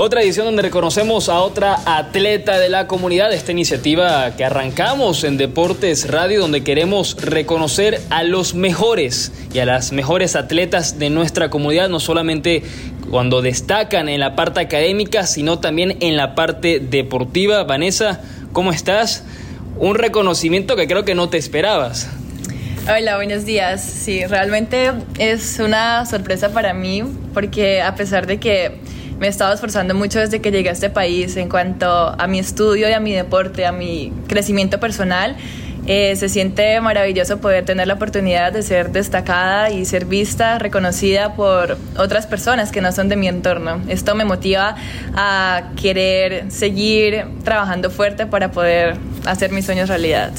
Otra edición donde reconocemos a otra atleta de la comunidad, esta iniciativa que arrancamos en Deportes Radio, donde queremos reconocer a los mejores y a las mejores atletas de nuestra comunidad, no solamente cuando destacan en la parte académica, sino también en la parte deportiva. Vanessa, ¿cómo estás? Un reconocimiento que creo que no te esperabas. Hola, buenos días. Sí, realmente es una sorpresa para mí porque a pesar de que me he estado esforzando mucho desde que llegué a este país en cuanto a mi estudio y a mi deporte, a mi crecimiento personal, eh, se siente maravilloso poder tener la oportunidad de ser destacada y ser vista, reconocida por otras personas que no son de mi entorno. Esto me motiva a querer seguir trabajando fuerte para poder hacer mis sueños realidad.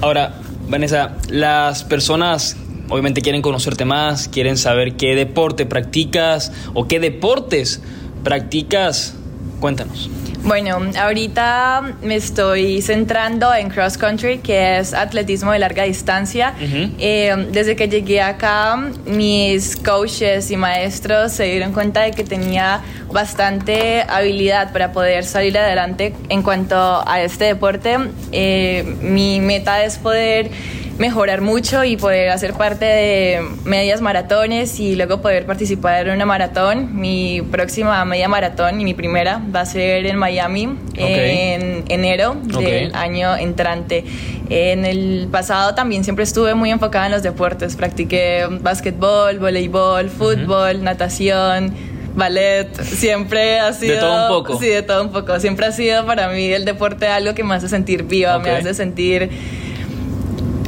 Ahora, Vanessa, las personas obviamente quieren conocerte más, quieren saber qué deporte practicas o qué deportes practicas. Cuéntanos. Bueno, ahorita me estoy centrando en cross country, que es atletismo de larga distancia. Eh, desde que llegué acá, mis coaches y maestros se dieron cuenta de que tenía bastante habilidad para poder salir adelante en cuanto a este deporte. Eh, mi meta es poder mejorar mucho y poder hacer parte de medias maratones y luego poder participar en una maratón. Mi próxima media maratón y mi primera va a ser en Miami en enero del año entrante. En el pasado también siempre estuve muy enfocada en los deportes. Practiqué básquetbol, voleibol, fútbol, natación ballet, siempre ha sido... De todo un poco. Sí, de todo un poco. Siempre ha sido para mí el deporte algo que me hace sentir viva, me hace sentir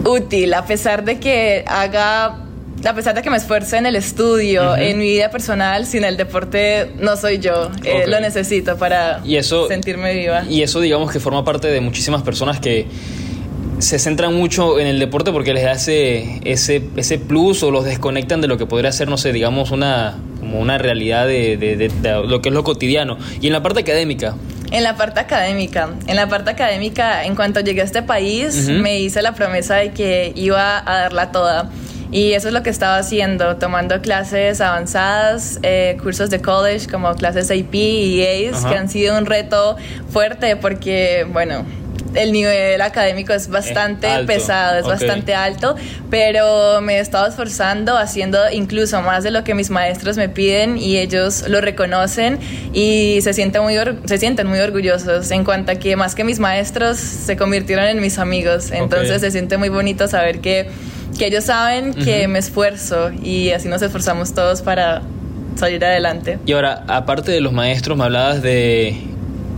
útil, a pesar de que haga a pesar de que me esfuerce en el estudio, en mi vida personal, sin el deporte no soy yo. Eh, lo necesito para sentirme viva. Y eso, digamos, que forma parte de muchísimas personas que se centran mucho en el deporte porque les da ese, ese, ese plus o los desconectan de lo que podría ser, no sé, digamos, una, como una realidad de, de lo que es lo cotidiano. Y en la parte académica, en la parte académica, en la parte académica, en cuanto llegué a este país, me hice la promesa de que iba a darla toda. Y eso es lo que estaba haciendo, tomando clases avanzadas, eh, cursos de college como clases AP y ACE, que han sido un reto fuerte porque, bueno, el nivel académico es bastante pesado, es bastante alto, pero me he estado esforzando haciendo incluso más de lo que mis maestros me piden y ellos lo reconocen y se sienten muy, se sienten muy orgullosos en cuanto a que más que mis maestros se convirtieron en mis amigos. Entonces se siente muy bonito saber que, que ellos saben que me esfuerzo y así nos esforzamos todos para salir adelante. Y ahora, aparte de los maestros, me hablabas de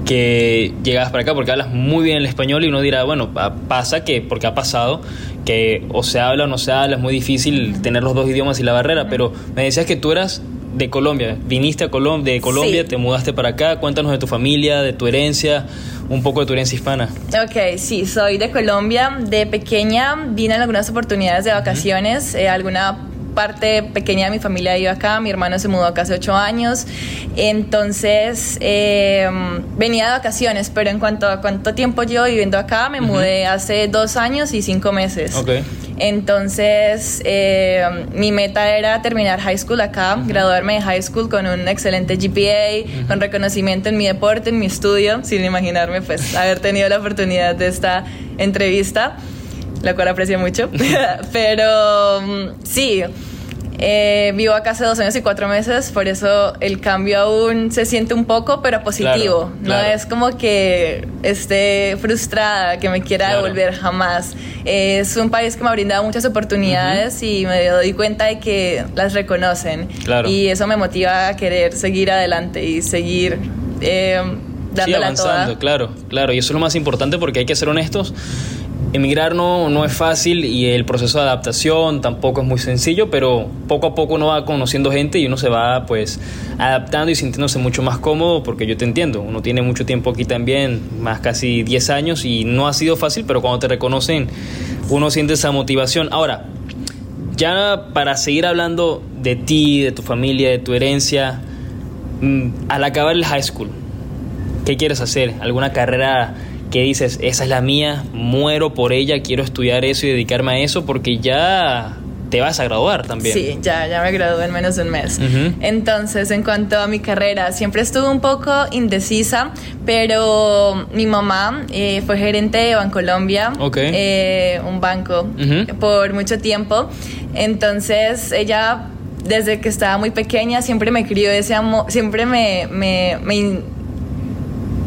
que llegas para acá porque hablas muy bien el español y uno dirá, bueno, pasa que, porque ha pasado, que o se habla o no se habla, es muy difícil tener los dos idiomas y la barrera, pero me decías que tú eras de Colombia, viniste a Colombia, de Colombia, te mudaste para acá, cuéntanos de tu familia, de tu herencia, un poco de tu herencia hispana. Ok, sí, soy de Colombia, de pequeña vine en algunas oportunidades de vacaciones, eh, alguna parte pequeña de mi familia iba acá, mi hermano se mudó acá hace ocho años, entonces em, venía de vacaciones, pero en cuanto a cuánto tiempo yo viviendo acá, me mudé hace dos años y cinco meses. Okay. Entonces, em, mi meta era terminar high school acá, graduarme de high school con un excelente GPA, con reconocimiento en mi deporte, en mi estudio, sin imaginarme pues haber tenido la oportunidad de esta entrevista la cual aprecio mucho. Pero mm, sí, eh, vivo acá hace dos años y cuatro meses, por eso el cambio aún se siente un poco, pero positivo. No es como que esté frustrada, que me quiera devolver jamás. es un país que me ha brindado muchas oportunidades y me doy cuenta de que las reconocen. Y eso me motiva a querer seguir adelante y seguir. Eh, avanzando, claro, claro. Y eso es lo más importante porque hay que ser honestos Emigrar no, no es fácil y el proceso de adaptación tampoco es muy sencillo, pero poco a poco uno va conociendo gente y uno se va pues adaptando y sintiéndose mucho más cómodo porque yo te entiendo, uno tiene mucho tiempo aquí también, más casi 10 años y no ha sido fácil, pero cuando te reconocen uno siente esa motivación. Ahora, ya para seguir hablando de ti, de tu familia, de tu herencia, mm, al acabar el high school, ¿qué quieres hacer? ¿Alguna carrera que dices, esa es la mía, muero por ella, quiero estudiar eso y dedicarme a eso, porque ya te vas a graduar también. Sí, ya, ya me gradué en menos de un mes. Entonces, en cuanto a mi carrera, siempre estuve un poco indecisa, pero mi mamá eh, fue gerente de Bancolombia, eh, un banco, por mucho tiempo. Entonces, ella, desde que estaba muy pequeña, siempre me crió ese amor, siempre me, me, me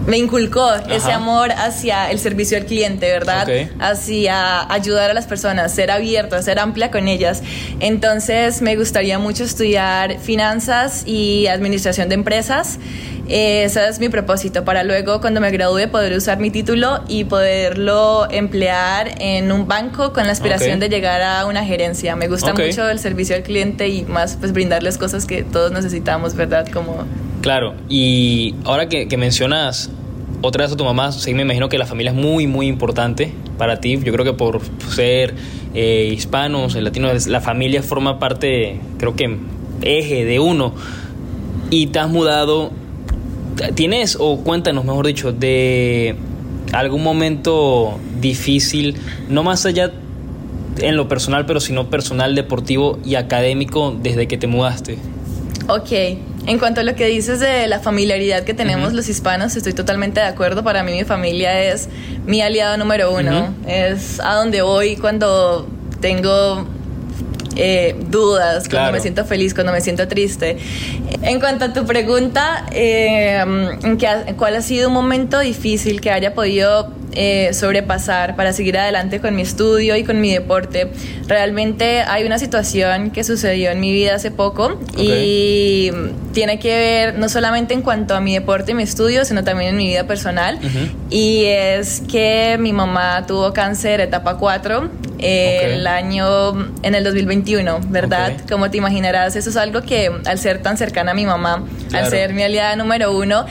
me inculcó ese amor hacia el servicio al cliente, ¿verdad? Hacia ayudar a las personas, ser abierto, ser amplia con ellas. Entonces me gustaría mucho estudiar finanzas y administración de empresas. ese es mi propósito, para luego cuando me gradúe poder usar mi título y poderlo emplear en un banco con la aspiración de llegar a una gerencia. Me gusta mucho el servicio al cliente y más pues brindarles cosas que todos necesitamos, ¿verdad? Como Claro, y ahora que, mencionas otra vez a tu mamá, sí me imagino que la familia es muy, muy importante para ti. Yo creo que por ser eh, hispanos, latinos, la familia forma parte, creo que eje de uno. Y te has mudado, ¿tienes, o cuéntanos, mejor dicho, de algún momento difícil, no más allá en lo personal, pero sino personal, deportivo y académico desde que te mudaste? Ok, en cuanto a lo que dices de la familiaridad que tenemos los hispanos, estoy totalmente de acuerdo. Para mí mi familia es mi aliado número uno. Es a donde voy cuando tengo eh, dudas, cuando me siento feliz, cuando me siento triste. En cuanto a tu pregunta, eh, ¿cuál ha sido un momento difícil que haya podido eh, sobrepasar para seguir adelante con mi estudio y con mi deporte. Realmente hay una situación que sucedió en mi vida hace poco y tiene que ver no solamente en cuanto a mi deporte y mi estudio, sino también en mi vida personal. Y es que mi mamá tuvo cáncer etapa 4 eh, el año, en el 2021, ¿verdad? Como te imaginarás, eso es algo que al ser tan cercana a mi mamá, al ser mi aliada número uno,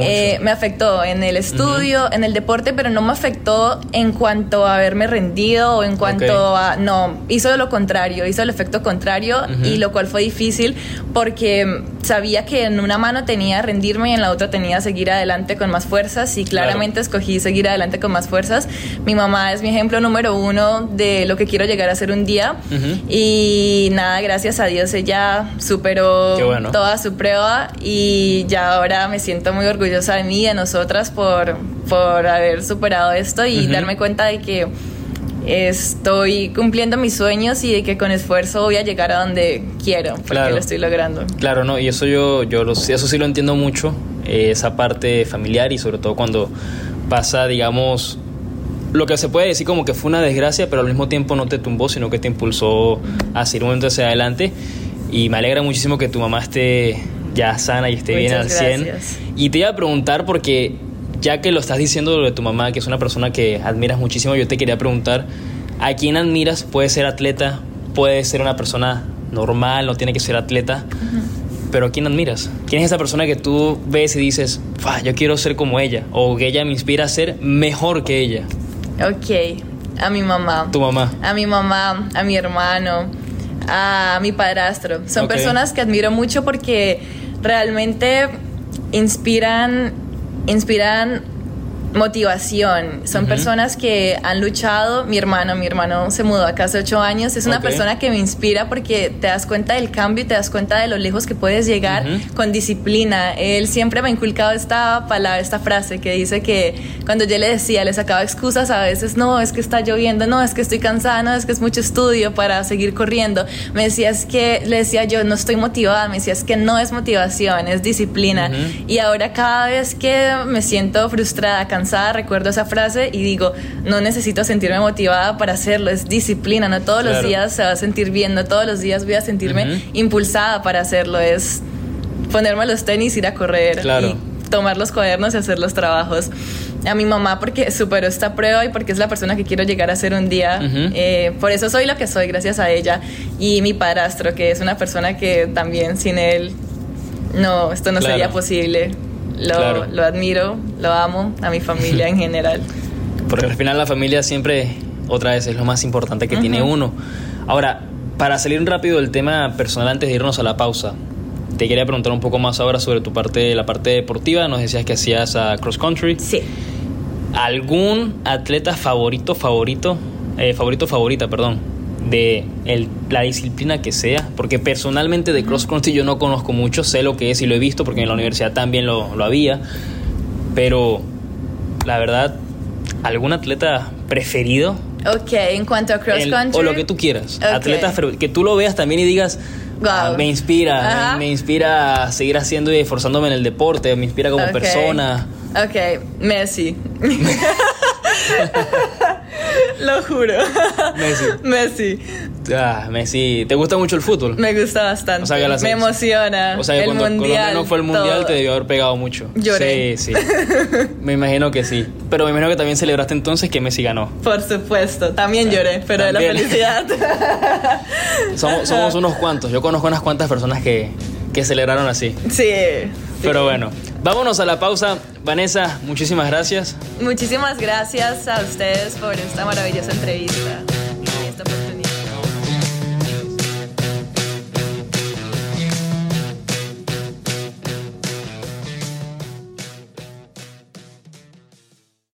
eh, me afectó en el estudio, en el deporte, pero no me afectó en cuanto a haberme rendido o en cuanto a... No, hizo lo contrario, hizo el efecto contrario y lo cual fue difícil porque sabía que en una mano tenía rendirme y en la otra tenía seguir adelante con más fuerzas y claramente escogí seguir adelante con más fuerzas. Mi mamá es mi ejemplo número uno de lo que quiero llegar a ser un día y nada, gracias a Dios ella superó toda su prueba y ya ahora me siento muy orgullosa de mí y de nosotras por, por haber superado esto y darme cuenta de que estoy cumpliendo mis sueños y de que con esfuerzo voy a llegar a donde quiero, porque lo estoy logrando. Claro, no, y eso yo, yo eso sí lo entiendo mucho, eh, esa parte familiar y sobre todo cuando pasa, digamos, lo que se puede decir como que fue una desgracia, pero al mismo tiempo no te tumbó, sino que te impulsó a seguir un momento hacia adelante. Y me alegra muchísimo que tu mamá esté ya sana y esté bien al 100. Y te iba a preguntar porque ya que lo estás diciendo de tu mamá, que es una persona que admiras muchísimo, yo te quería preguntar, ¿a quién admiras? Puede ser atleta, puede ser una persona normal, no tiene que ser atleta, pero ¿a quién admiras? ¿Quién es esa persona que tú ves y dices, yo quiero ser como ella? O que ella me inspira a ser mejor que ella. Ok, a mi mamá. ¿Tu mamá? A mi mamá, a mi hermano, a mi padrastro. Son personas que admiro mucho porque realmente inspiran, inspiran motivación. Son personas que han luchado. Mi hermano, mi hermano se mudó acá hace ocho años. Es una persona que me inspira porque te das cuenta del cambio y te das cuenta de lo lejos que puedes llegar con disciplina. Él siempre me ha inculcado esta palabra, esta frase que dice que cuando yo le decía, le sacaba excusas a veces, no, es que está lloviendo, no, es que estoy cansada, no, es que es mucho estudio para seguir corriendo. Me decía, es que, le decía yo, no estoy motivada. Me decía, es que no es motivación, es disciplina. Y ahora cada vez que me siento frustrada, cansada, recuerdo esa frase y digo, no necesito sentirme motivada para hacerlo, es disciplina, no todos los días se va a sentir bien, no todos los días voy a sentirme impulsada para hacerlo, es ponerme los tenis, ir a correr y tomar los cuadernos y hacer los trabajos. A mi mamá porque superó esta prueba y porque es la persona que quiero llegar a ser un día. Eh, por eso soy lo que soy, gracias a ella. Y mi padrastro, que es una persona que también sin él, no, esto no sería posible. Lo, lo admiro, lo amo, a mi familia en general. Porque al final la familia siempre, otra vez, es lo más importante que tiene uno. Ahora, para salir rápido del tema personal antes de irnos a la pausa, te quería preguntar un poco más ahora sobre tu parte, la parte deportiva. Nos decías que hacías a cross country. Sí. ¿Algún atleta favorito, favorito, eh, favorito, favorita, perdón, de la disciplina que sea, porque personalmente de cross country yo no conozco mucho, sé lo que es y lo he visto porque en la universidad también lo, lo había, pero la verdad, ¿algún atleta preferido? Ok, en cuanto a cross country. o lo que tú quieras, atletas que tú lo veas también y digas, ah, me inspira, me, inspira a seguir haciendo y esforzándome en el deporte, me inspira como persona. Ok, Messi. Lo juro. Messi. Messi. Ah, Messi. ¿Te gusta mucho el fútbol? Me gusta bastante. O sea, que me emociona. O sea, que el cuando mundial, no fue el mundial te debió haber pegado mucho. Lloré. Sí, sí. me imagino que sí. Pero me imagino que también celebraste entonces que Messi ganó. Por supuesto. También lloré, pero de la felicidad. somos, somos unos cuantos. Yo conozco unas cuantas personas que, que celebraron así. Sí. Pero bueno, vámonos a la pausa. Vanessa, muchísimas gracias. Muchísimas gracias a ustedes por esta maravillosa entrevista.